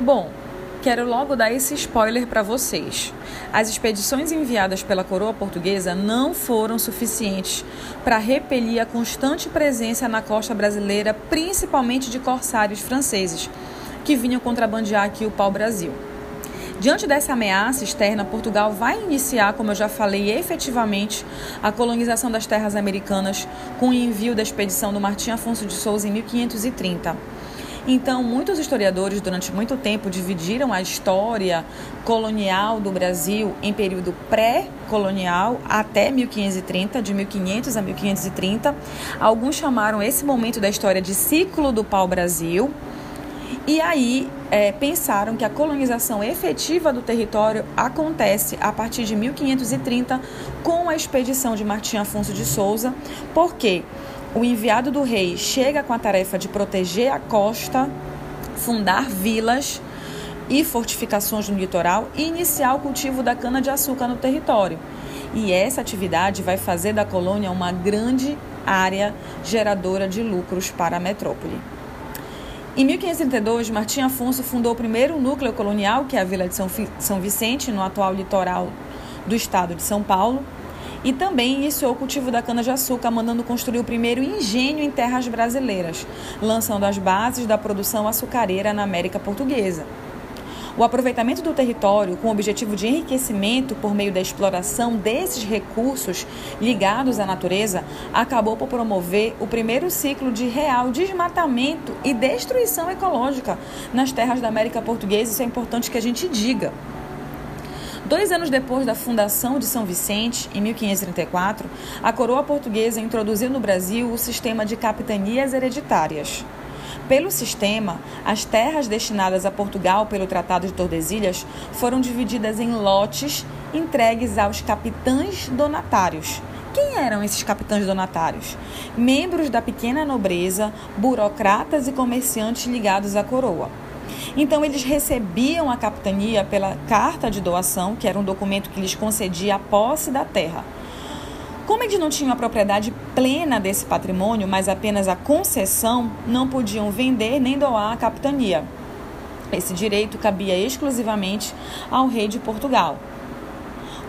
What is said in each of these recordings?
Bom, quero logo dar esse spoiler para vocês. As expedições enviadas pela coroa portuguesa não foram suficientes para repelir a constante presença na costa brasileira, principalmente de corsários franceses, que vinham contrabandear aqui o pau-brasil. Diante dessa ameaça externa, Portugal vai iniciar, como eu já falei, efetivamente a colonização das terras americanas com o envio da expedição do Martim Afonso de Souza em 1530. Então, muitos historiadores, durante muito tempo, dividiram a história colonial do Brasil em período pré-colonial até 1530, de 1500 a 1530. Alguns chamaram esse momento da história de ciclo do pau-brasil. E aí é, pensaram que a colonização efetiva do território acontece a partir de 1530 com a expedição de Martim Afonso de Souza, porque o enviado do rei chega com a tarefa de proteger a costa, fundar vilas e fortificações no litoral e iniciar o cultivo da cana-de-açúcar no território. E essa atividade vai fazer da colônia uma grande área geradora de lucros para a metrópole. Em 1532, Martim Afonso fundou o primeiro núcleo colonial, que é a Vila de São Vicente, no atual litoral do estado de São Paulo, e também iniciou o cultivo da cana-de-açúcar, mandando construir o primeiro engenho em terras brasileiras, lançando as bases da produção açucareira na América Portuguesa. O aproveitamento do território com o objetivo de enriquecimento por meio da exploração desses recursos ligados à natureza acabou por promover o primeiro ciclo de real desmatamento e destruição ecológica nas terras da América Portuguesa. Isso é importante que a gente diga. Dois anos depois da fundação de São Vicente, em 1534, a coroa portuguesa introduziu no Brasil o sistema de capitanias hereditárias. Pelo sistema, as terras destinadas a Portugal pelo Tratado de Tordesilhas foram divididas em lotes entregues aos capitães donatários. Quem eram esses capitães donatários? Membros da pequena nobreza, burocratas e comerciantes ligados à coroa. Então, eles recebiam a capitania pela carta de doação, que era um documento que lhes concedia a posse da terra. Como eles não tinham a propriedade plena desse patrimônio, mas apenas a concessão, não podiam vender nem doar a capitania. Esse direito cabia exclusivamente ao rei de Portugal.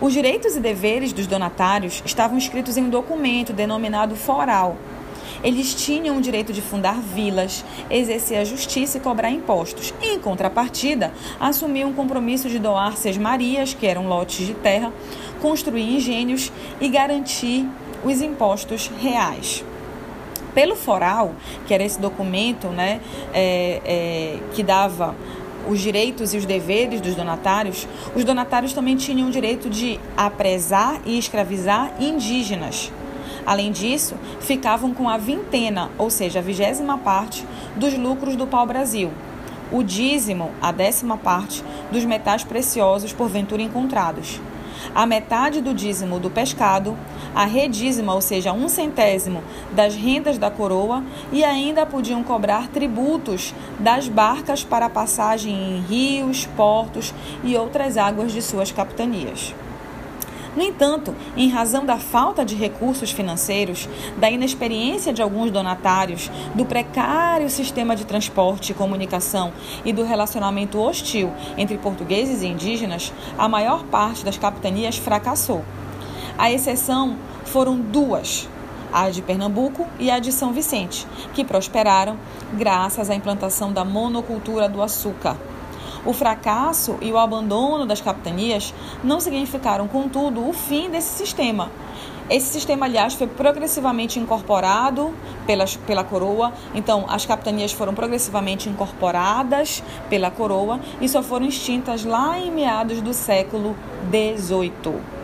Os direitos e deveres dos donatários estavam escritos em um documento denominado foral. Eles tinham o direito de fundar vilas, exercer a justiça e cobrar impostos. Em contrapartida, assumiam o compromisso de doar marias, que eram lotes de terra, construir engenhos e garantir os impostos reais. Pelo foral, que era esse documento né, é, é, que dava os direitos e os deveres dos donatários, os donatários também tinham o direito de apresar e escravizar indígenas. Além disso, ficavam com a vintena, ou seja, a vigésima parte, dos lucros do pau-brasil. O dízimo, a décima parte, dos metais preciosos porventura encontrados a metade do dízimo do pescado, a redízima, ou seja, um centésimo das rendas da coroa, e ainda podiam cobrar tributos das barcas para passagem em rios, portos e outras águas de suas capitanias. No entanto, em razão da falta de recursos financeiros, da inexperiência de alguns donatários, do precário sistema de transporte e comunicação e do relacionamento hostil entre portugueses e indígenas, a maior parte das capitanias fracassou. A exceção foram duas, a de Pernambuco e a de São Vicente, que prosperaram graças à implantação da monocultura do açúcar o fracasso e o abandono das capitanias não significaram, contudo, o fim desse sistema. Esse sistema, aliás, foi progressivamente incorporado pelas, pela coroa. Então, as capitanias foram progressivamente incorporadas pela coroa e só foram extintas lá em meados do século XVIII.